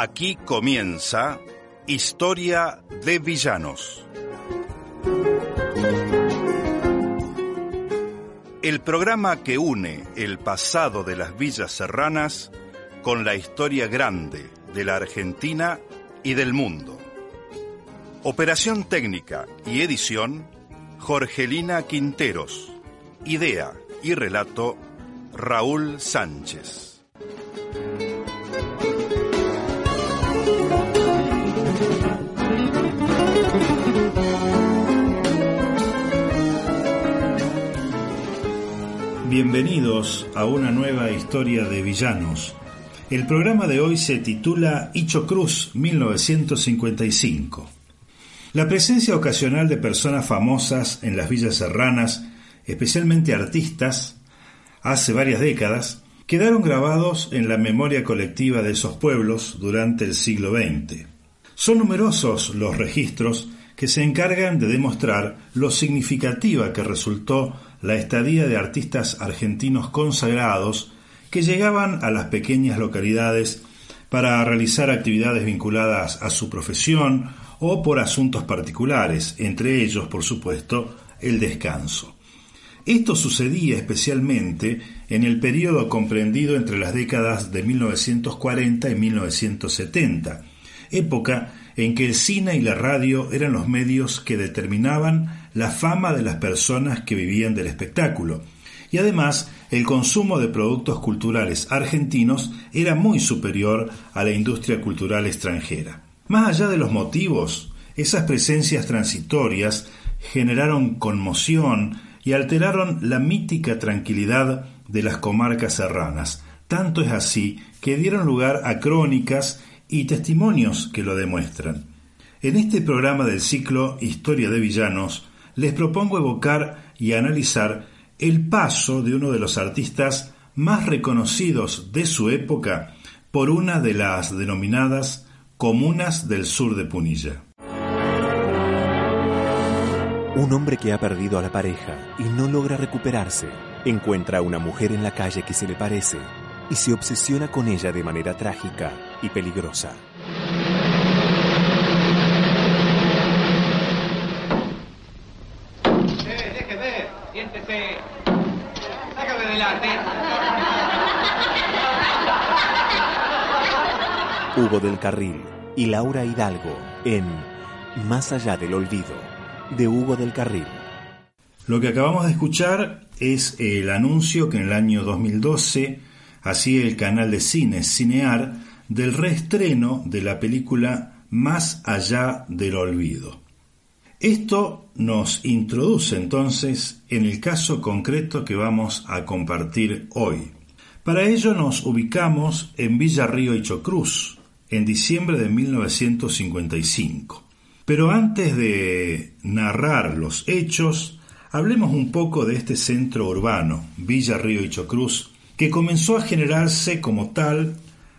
Aquí comienza Historia de Villanos. El programa que une el pasado de las villas serranas con la historia grande de la Argentina y del mundo. Operación técnica y edición, Jorgelina Quinteros. Idea y relato, Raúl Sánchez. Bienvenidos a una nueva historia de villanos. El programa de hoy se titula Hicho Cruz 1955. La presencia ocasional de personas famosas en las villas serranas, especialmente artistas, hace varias décadas, quedaron grabados en la memoria colectiva de esos pueblos durante el siglo XX. Son numerosos los registros que se encargan de demostrar lo significativa que resultó la estadía de artistas argentinos consagrados que llegaban a las pequeñas localidades para realizar actividades vinculadas a su profesión o por asuntos particulares, entre ellos, por supuesto, el descanso. Esto sucedía especialmente en el periodo comprendido entre las décadas de 1940 y 1970, época en que el cine y la radio eran los medios que determinaban la fama de las personas que vivían del espectáculo. Y además, el consumo de productos culturales argentinos era muy superior a la industria cultural extranjera. Más allá de los motivos, esas presencias transitorias generaron conmoción y alteraron la mítica tranquilidad de las comarcas serranas. Tanto es así que dieron lugar a crónicas y testimonios que lo demuestran. En este programa del ciclo Historia de Villanos, les propongo evocar y analizar el paso de uno de los artistas más reconocidos de su época por una de las denominadas comunas del sur de Punilla. Un hombre que ha perdido a la pareja y no logra recuperarse, encuentra a una mujer en la calle que se le parece y se obsesiona con ella de manera trágica y peligrosa. Hugo del Carril y Laura Hidalgo en Más allá del olvido, de Hugo del Carril. Lo que acabamos de escuchar es el anuncio que en el año 2012 hacía el canal de cine Cinear del reestreno de la película Más allá del olvido. Esto nos introduce entonces en el caso concreto que vamos a compartir hoy. Para ello nos ubicamos en Villarrío y Chocruz, en diciembre de 1955. Pero antes de narrar los hechos, hablemos un poco de este centro urbano, Villarrío y Chocruz, que comenzó a generarse como tal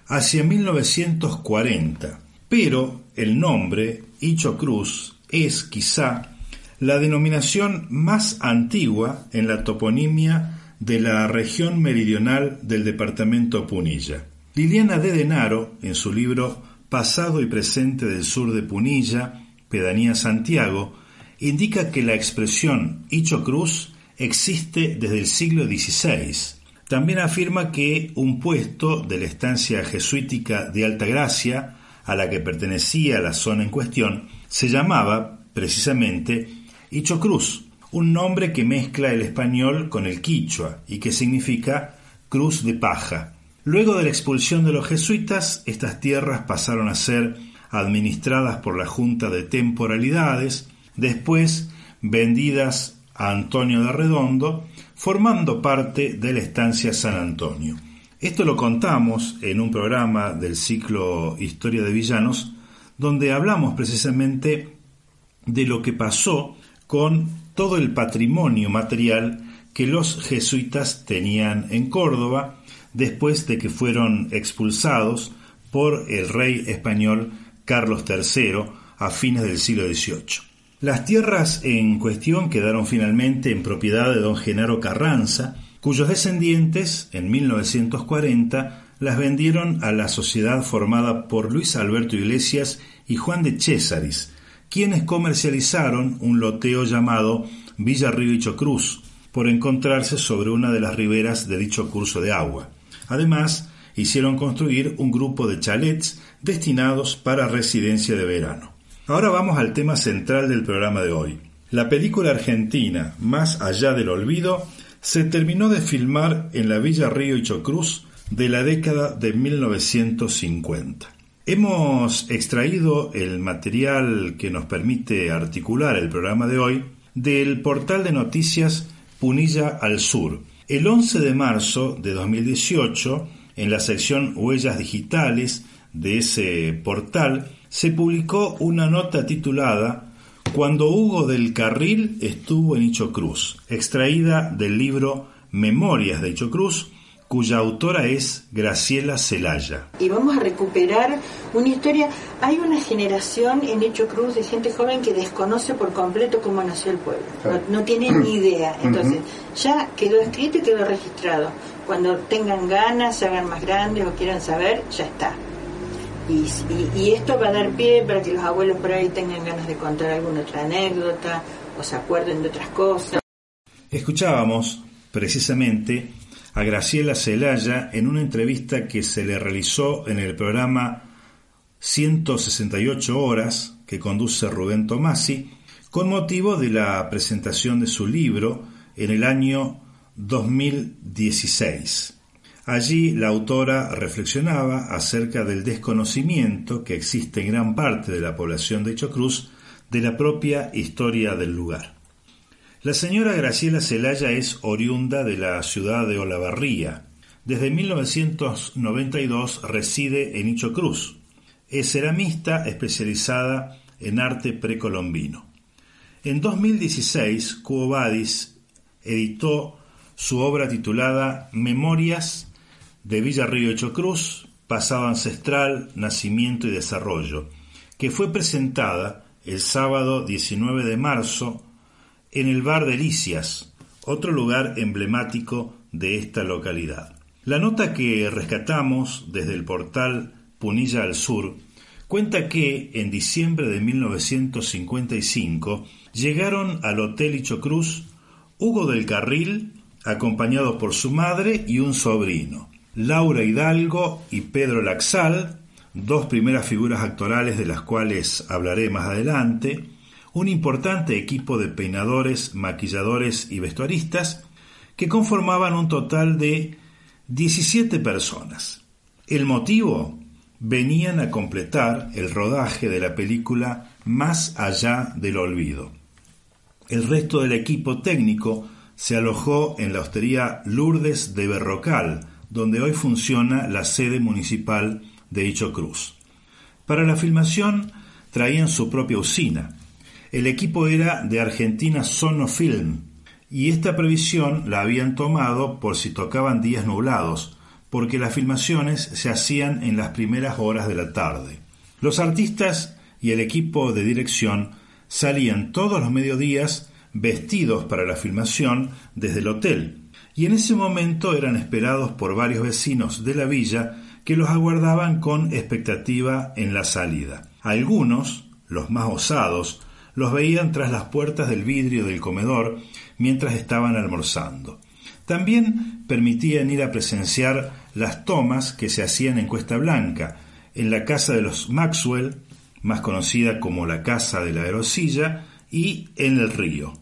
hacia 1940, pero el nombre Icho Cruz es quizá la denominación más antigua en la toponimia de la región meridional del departamento Punilla. Liliana de Denaro, en su libro Pasado y presente del sur de Punilla, Pedanía Santiago, indica que la expresión Icho Cruz existe desde el siglo XVI. También afirma que un puesto de la estancia jesuítica de Alta Gracia, a la que pertenecía la zona en cuestión, se llamaba, precisamente, Icho Cruz, un nombre que mezcla el español con el quichua y que significa cruz de paja. Luego de la expulsión de los jesuitas, estas tierras pasaron a ser administradas por la Junta de Temporalidades, después vendidas a Antonio de Redondo, formando parte de la estancia San Antonio. Esto lo contamos en un programa del ciclo Historia de Villanos, donde hablamos precisamente de lo que pasó con todo el patrimonio material que los jesuitas tenían en Córdoba después de que fueron expulsados por el rey español Carlos III a fines del siglo XVIII. Las tierras en cuestión quedaron finalmente en propiedad de don Genaro Carranza, cuyos descendientes, en 1940, las vendieron a la sociedad formada por Luis Alberto Iglesias y Juan de Césaris, quienes comercializaron un loteo llamado Villa Río Cruz, por encontrarse sobre una de las riberas de dicho curso de agua. Además, hicieron construir un grupo de chalets destinados para residencia de verano. Ahora vamos al tema central del programa de hoy. La película argentina Más allá del olvido se terminó de filmar en la Villa Río y Chocruz de la década de 1950. Hemos extraído el material que nos permite articular el programa de hoy del portal de noticias Punilla al Sur. El 11 de marzo de 2018, en la sección Huellas Digitales de ese portal, se publicó una nota titulada Cuando Hugo del Carril estuvo en Cruz, extraída del libro Memorias de Cruz, cuya autora es Graciela Celaya. Y vamos a recuperar una historia. Hay una generación en Hecho Cruz de gente joven que desconoce por completo cómo nació el pueblo. No, tiene ni idea. Entonces, ya quedó escrito y quedó registrado. Cuando tengan ganas, se hagan más grandes o quieran saber, ya está. Y, y, esto va a dar pie para que los abuelos por ahí tengan ganas de contar alguna otra anécdota o se acuerden de otras cosas. Escuchábamos precisamente a Graciela Celaya en una entrevista que se le realizó en el programa 168 horas que conduce Rubén Tomasi con motivo de la presentación de su libro en el año 2016. Allí la autora reflexionaba acerca del desconocimiento que existe en gran parte de la población de Chocruz de la propia historia del lugar. La señora Graciela Celaya es oriunda de la ciudad de Olavarría. Desde 1992 reside en Icho Cruz. Es ceramista especializada en arte precolombino. En 2016, Cuo Vadis editó su obra titulada Memorias de Villa Río Cruz, pasado ancestral, nacimiento y desarrollo, que fue presentada el sábado 19 de marzo en el bar Delicias, otro lugar emblemático de esta localidad. La nota que rescatamos desde el portal Punilla al Sur cuenta que en diciembre de 1955 llegaron al Hotel Ichocruz Hugo del Carril, acompañado por su madre y un sobrino, Laura Hidalgo y Pedro Laxal, dos primeras figuras actorales de las cuales hablaré más adelante, un importante equipo de peinadores, maquilladores y vestuaristas que conformaban un total de 17 personas. El motivo venían a completar el rodaje de la película Más allá del olvido. El resto del equipo técnico se alojó en la hostería Lourdes de Berrocal, donde hoy funciona la sede municipal de Hicho Cruz. Para la filmación traían su propia usina, el equipo era de Argentina Sonofilm y esta previsión la habían tomado por si tocaban días nublados, porque las filmaciones se hacían en las primeras horas de la tarde. Los artistas y el equipo de dirección salían todos los mediodías vestidos para la filmación desde el hotel, y en ese momento eran esperados por varios vecinos de la villa que los aguardaban con expectativa en la salida. Algunos, los más osados, los veían tras las puertas del vidrio del comedor mientras estaban almorzando. También permitían ir a presenciar las tomas que se hacían en Cuesta Blanca, en la casa de los Maxwell, más conocida como la Casa de la Aerosilla, y en el río.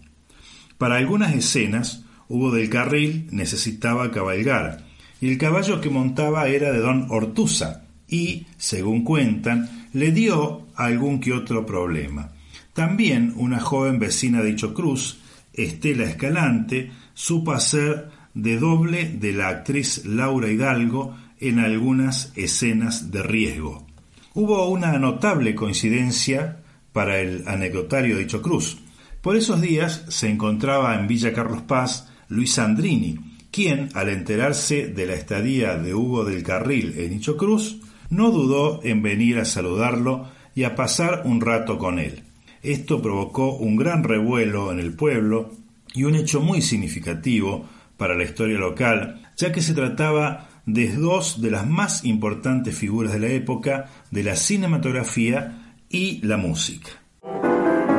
Para algunas escenas, Hugo del Carril necesitaba cabalgar, y el caballo que montaba era de don Ortuza, y, según cuentan, le dio algún que otro problema. También una joven vecina de Cruz Estela Escalante supo hacer de doble de la actriz Laura Hidalgo en algunas escenas de riesgo. Hubo una notable coincidencia para el anecdotario de Cruz. Por esos días se encontraba en Villa Carlos Paz Luis Andrini, quien, al enterarse de la estadía de Hugo del Carril en Cruz, no dudó en venir a saludarlo y a pasar un rato con él. Esto provocó un gran revuelo en el pueblo y un hecho muy significativo para la historia local, ya que se trataba de dos de las más importantes figuras de la época de la cinematografía y la música.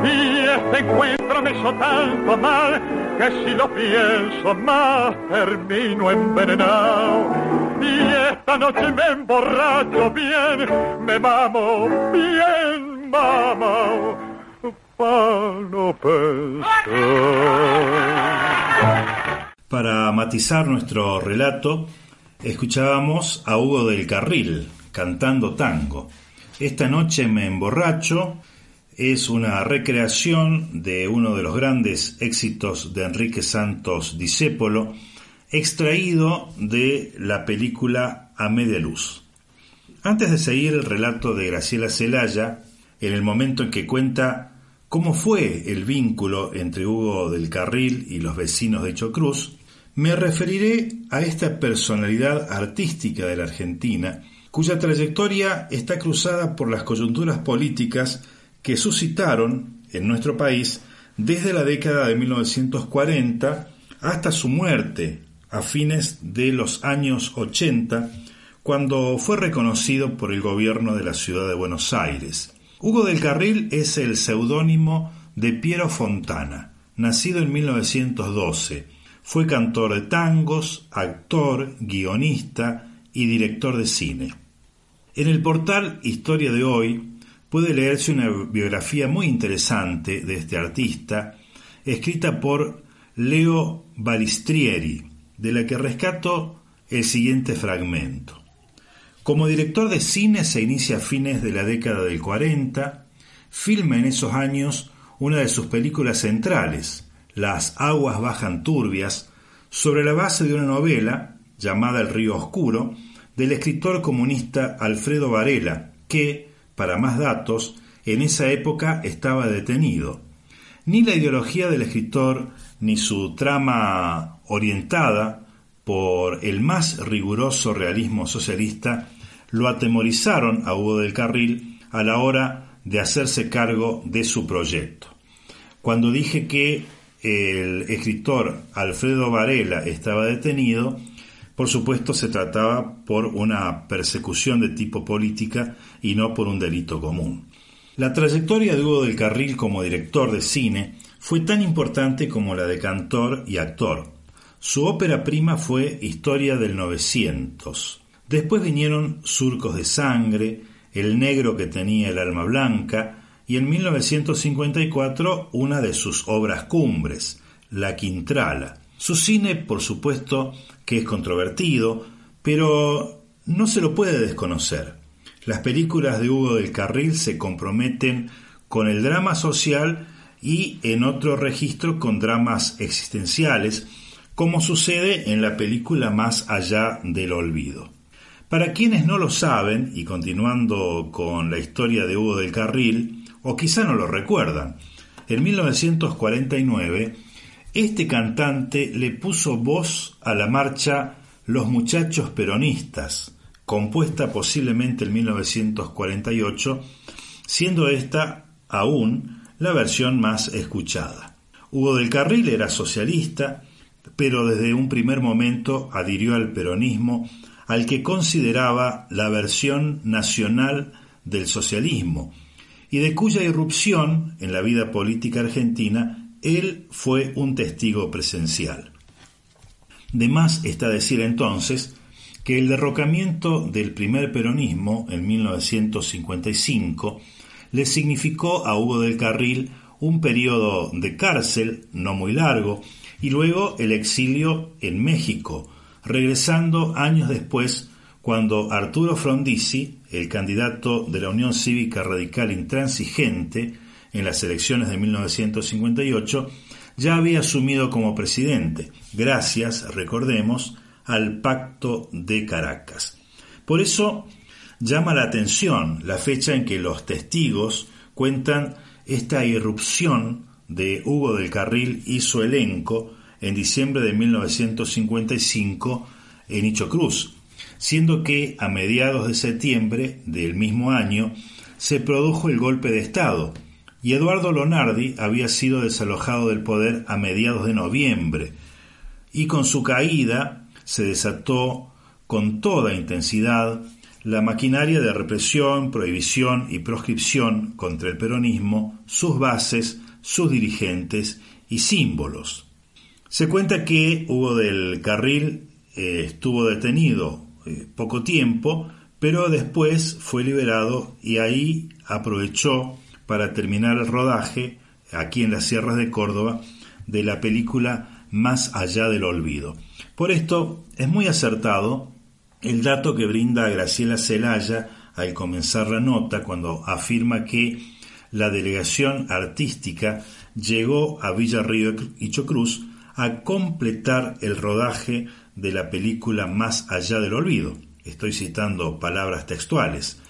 Y este encuentro me hizo tanto mal que si lo pienso más termino. Y esta noche me emborracho bien, me mamo bien, no Para matizar nuestro relato, escuchábamos a Hugo del Carril cantando tango. Esta noche me emborracho es una recreación de uno de los grandes éxitos de Enrique Santos Discépolo, extraído de la película A Media Luz. Antes de seguir el relato de Graciela Celaya, en el momento en que cuenta cómo fue el vínculo entre Hugo del Carril y los vecinos de Chocruz, me referiré a esta personalidad artística de la Argentina, cuya trayectoria está cruzada por las coyunturas políticas que suscitaron en nuestro país desde la década de 1940 hasta su muerte a fines de los años 80, cuando fue reconocido por el gobierno de la ciudad de Buenos Aires. Hugo del Carril es el seudónimo de Piero Fontana, nacido en 1912 fue cantor de tangos, actor, guionista y director de cine. En el portal Historia de Hoy puede leerse una biografía muy interesante de este artista, escrita por Leo Balistrieri, de la que rescato el siguiente fragmento. Como director de cine se inicia a fines de la década del 40, filma en esos años una de sus películas centrales, las aguas bajan turbias, sobre la base de una novela llamada El río oscuro, del escritor comunista Alfredo Varela, que, para más datos, en esa época estaba detenido. Ni la ideología del escritor ni su trama orientada por el más riguroso realismo socialista lo atemorizaron a Hugo del Carril a la hora de hacerse cargo de su proyecto. Cuando dije que el escritor Alfredo Varela estaba detenido, por supuesto se trataba por una persecución de tipo política y no por un delito común. La trayectoria de Hugo del Carril como director de cine fue tan importante como la de cantor y actor. Su ópera prima fue Historia del 900. Después vinieron Surcos de Sangre, El negro que tenía el alma blanca, y en 1954 una de sus obras cumbres, La Quintrala. Su cine, por supuesto, que es controvertido, pero no se lo puede desconocer. Las películas de Hugo del Carril se comprometen con el drama social y en otro registro con dramas existenciales, como sucede en la película Más allá del olvido. Para quienes no lo saben, y continuando con la historia de Hugo del Carril, o quizá no lo recuerdan. En 1949, este cantante le puso voz a la marcha Los Muchachos Peronistas, compuesta posiblemente en 1948, siendo esta aún la versión más escuchada. Hugo del Carril era socialista, pero desde un primer momento adhirió al peronismo, al que consideraba la versión nacional del socialismo, y de cuya irrupción en la vida política argentina él fue un testigo presencial. De más está decir entonces que el derrocamiento del primer peronismo en 1955 le significó a Hugo del Carril un periodo de cárcel no muy largo y luego el exilio en México, regresando años después cuando Arturo Frondizi el candidato de la Unión Cívica Radical Intransigente en las elecciones de 1958, ya había asumido como presidente, gracias, recordemos, al Pacto de Caracas. Por eso llama la atención la fecha en que los testigos cuentan esta irrupción de Hugo del Carril y su elenco en diciembre de 1955 en Icho Cruz, siendo que a mediados de septiembre del mismo año se produjo el golpe de Estado y Eduardo Lonardi había sido desalojado del poder a mediados de noviembre y con su caída se desató con toda intensidad la maquinaria de represión, prohibición y proscripción contra el peronismo, sus bases, sus dirigentes y símbolos. Se cuenta que Hugo del Carril eh, estuvo detenido eh, poco tiempo, pero después fue liberado y ahí aprovechó para terminar el rodaje, aquí en las sierras de Córdoba, de la película Más allá del olvido. Por esto es muy acertado el dato que brinda Graciela Celaya al comenzar la nota cuando afirma que la delegación artística llegó a Villa Río y Chocruz a completar el rodaje de la película Más allá del olvido. Estoy citando palabras textuales.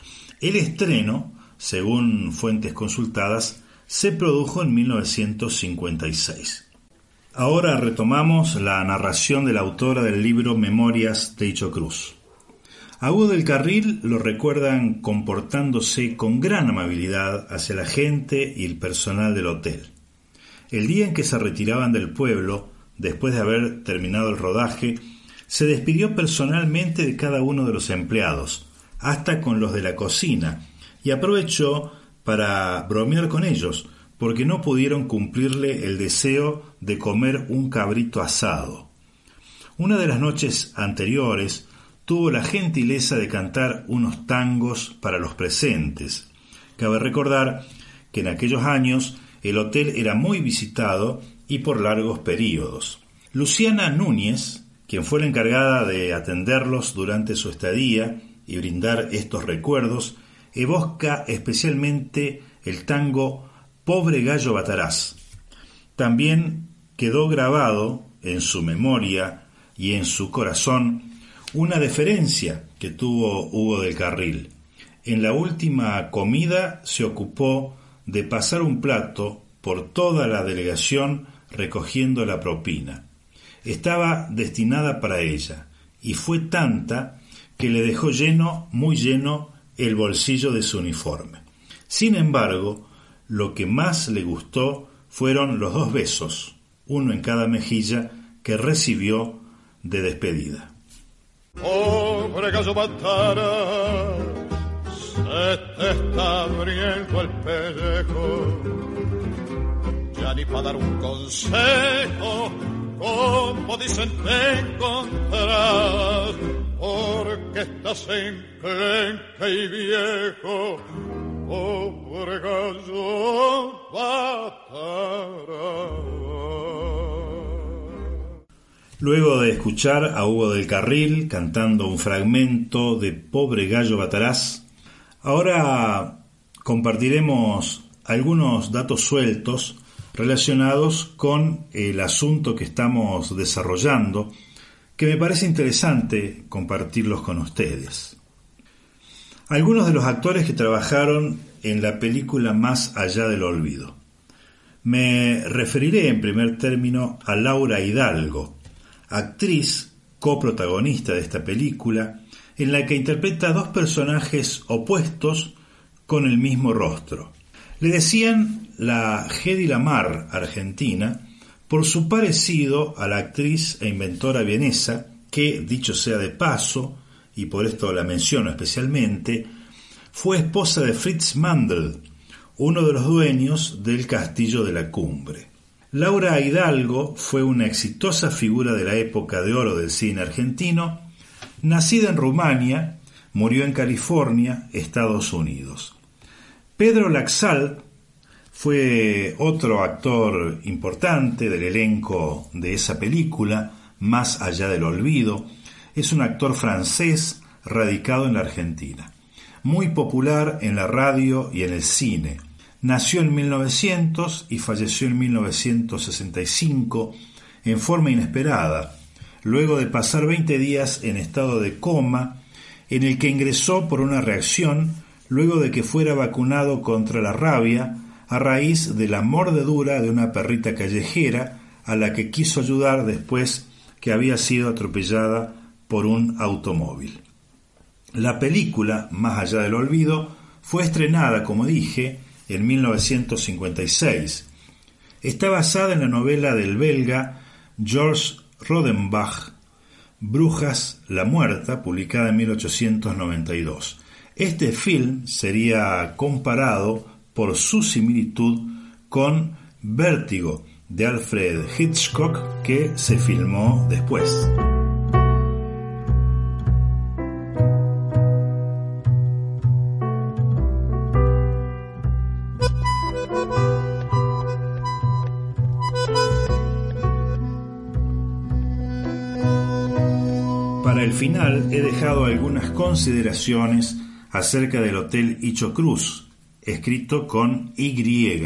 El estreno, según fuentes consultadas, se produjo en 1956. Ahora retomamos la narración de la autora del libro Memorias de Icho Cruz. A del Carril lo recuerdan comportándose con gran amabilidad hacia la gente y el personal del hotel. El día en que se retiraban del pueblo, después de haber terminado el rodaje, se despidió personalmente de cada uno de los empleados, hasta con los de la cocina, y aprovechó para bromear con ellos, porque no pudieron cumplirle el deseo de comer un cabrito asado. Una de las noches anteriores tuvo la gentileza de cantar unos tangos para los presentes. Cabe recordar que en aquellos años el hotel era muy visitado y por largos períodos. Luciana Núñez, quien fue la encargada de atenderlos durante su estadía y brindar estos recuerdos, evoca especialmente el tango Pobre Gallo Batarás. También quedó grabado en su memoria y en su corazón una deferencia que tuvo Hugo del Carril. En la última comida se ocupó de pasar un plato por toda la delegación recogiendo la propina. Estaba destinada para ella, y fue tanta que le dejó lleno, muy lleno, el bolsillo de su uniforme. Sin embargo, lo que más le gustó fueron los dos besos, uno en cada mejilla, que recibió de despedida. Pobre gallo se te está abriendo el pellejo. Ya ni para dar un consejo, como dicen te encontrarás, porque estás enclenque y viejo pobre gallo Luego de escuchar a Hugo del Carril cantando un fragmento de Pobre Gallo Batarás, ahora compartiremos algunos datos sueltos relacionados con el asunto que estamos desarrollando, que me parece interesante compartirlos con ustedes. Algunos de los actores que trabajaron en la película Más allá del olvido. Me referiré en primer término a Laura Hidalgo, actriz coprotagonista de esta película, en la que interpreta dos personajes opuestos con el mismo rostro. Le decían la Hedy Lamar argentina por su parecido a la actriz e inventora vienesa que, dicho sea de paso, y por esto la menciono especialmente, fue esposa de Fritz Mandel, uno de los dueños del Castillo de la Cumbre. Laura Hidalgo fue una exitosa figura de la época de oro del cine argentino, nacida en Rumania, murió en California, Estados Unidos. Pedro Laxal fue otro actor importante del elenco de esa película, Más allá del olvido, es un actor francés radicado en la Argentina, muy popular en la radio y en el cine. Nació en 1900 y falleció en 1965 en forma inesperada, luego de pasar 20 días en estado de coma, en el que ingresó por una reacción luego de que fuera vacunado contra la rabia a raíz de la mordedura de una perrita callejera a la que quiso ayudar después que había sido atropellada por un automóvil. La película, Más allá del olvido, fue estrenada, como dije, en 1956. Está basada en la novela del belga Georges Rodenbach, Brujas la Muerta, publicada en 1892. Este film sería comparado por su similitud con Vértigo de Alfred Hitchcock que se filmó después. Para el final he dejado algunas consideraciones acerca del Hotel Icho Cruz, escrito con Y,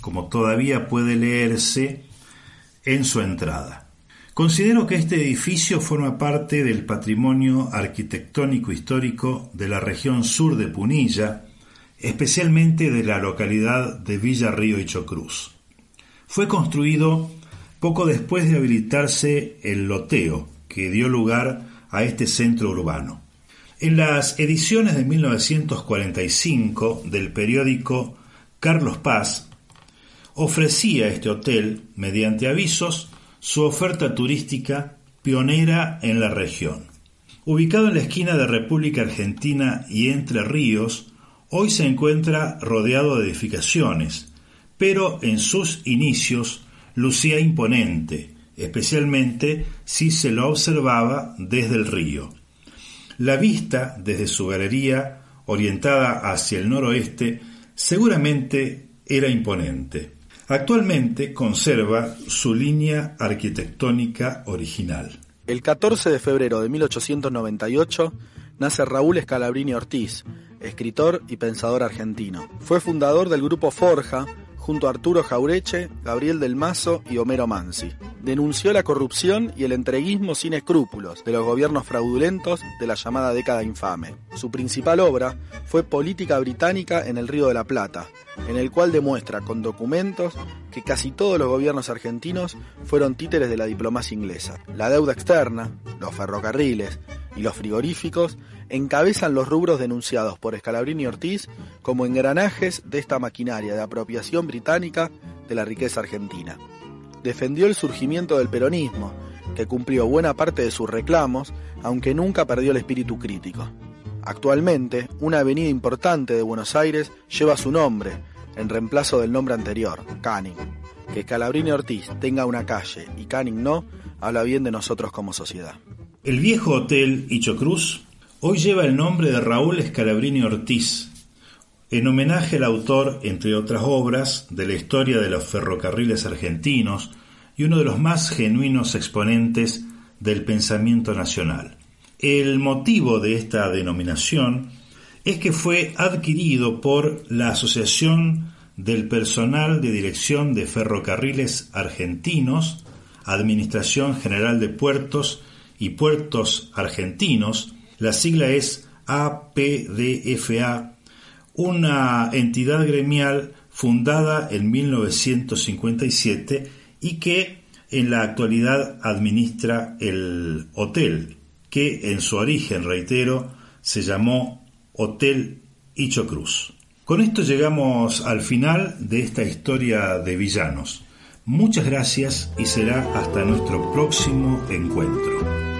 como todavía puede leerse en su entrada. Considero que este edificio forma parte del patrimonio arquitectónico histórico de la región sur de Punilla, especialmente de la localidad de Villa Río Icho Cruz. Fue construido poco después de habilitarse el loteo, que dio lugar a este centro urbano. En las ediciones de 1945 del periódico Carlos Paz, ofrecía este hotel, mediante avisos, su oferta turística pionera en la región. Ubicado en la esquina de República Argentina y Entre Ríos, hoy se encuentra rodeado de edificaciones, pero en sus inicios lucía imponente, especialmente si se lo observaba desde el río. La vista desde su galería, orientada hacia el noroeste, seguramente era imponente. Actualmente conserva su línea arquitectónica original. El 14 de febrero de 1898 nace Raúl Scalabrini Ortiz, escritor y pensador argentino. Fue fundador del grupo Forja, junto a Arturo Jaureche, Gabriel del Mazo y Homero Mansi. Denunció la corrupción y el entreguismo sin escrúpulos de los gobiernos fraudulentos de la llamada década infame. Su principal obra fue Política Británica en el Río de la Plata, en el cual demuestra con documentos que casi todos los gobiernos argentinos fueron títeres de la diplomacia inglesa. La deuda externa, los ferrocarriles y los frigoríficos encabezan los rubros denunciados por Scalabrini Ortiz como engranajes de esta maquinaria de apropiación británica de la riqueza argentina. Defendió el surgimiento del peronismo, que cumplió buena parte de sus reclamos, aunque nunca perdió el espíritu crítico. Actualmente, una avenida importante de Buenos Aires lleva su nombre, en reemplazo del nombre anterior, Canning. Que Scalabrini Ortiz tenga una calle y Canning no, habla bien de nosotros como sociedad. El viejo hotel Icho Cruz hoy lleva el nombre de Raúl Scalabrini Ortiz, en homenaje al autor, entre otras obras, de la historia de los ferrocarriles argentinos y uno de los más genuinos exponentes del pensamiento nacional. El motivo de esta denominación es que fue adquirido por la Asociación del Personal de Dirección de Ferrocarriles Argentinos, Administración General de Puertos y Puertos Argentinos, la sigla es APDFA, una entidad gremial fundada en 1957 y que en la actualidad administra el hotel, que en su origen, reitero, se llamó Hotel Icho Cruz. Con esto llegamos al final de esta historia de villanos. Muchas gracias y será hasta nuestro próximo encuentro.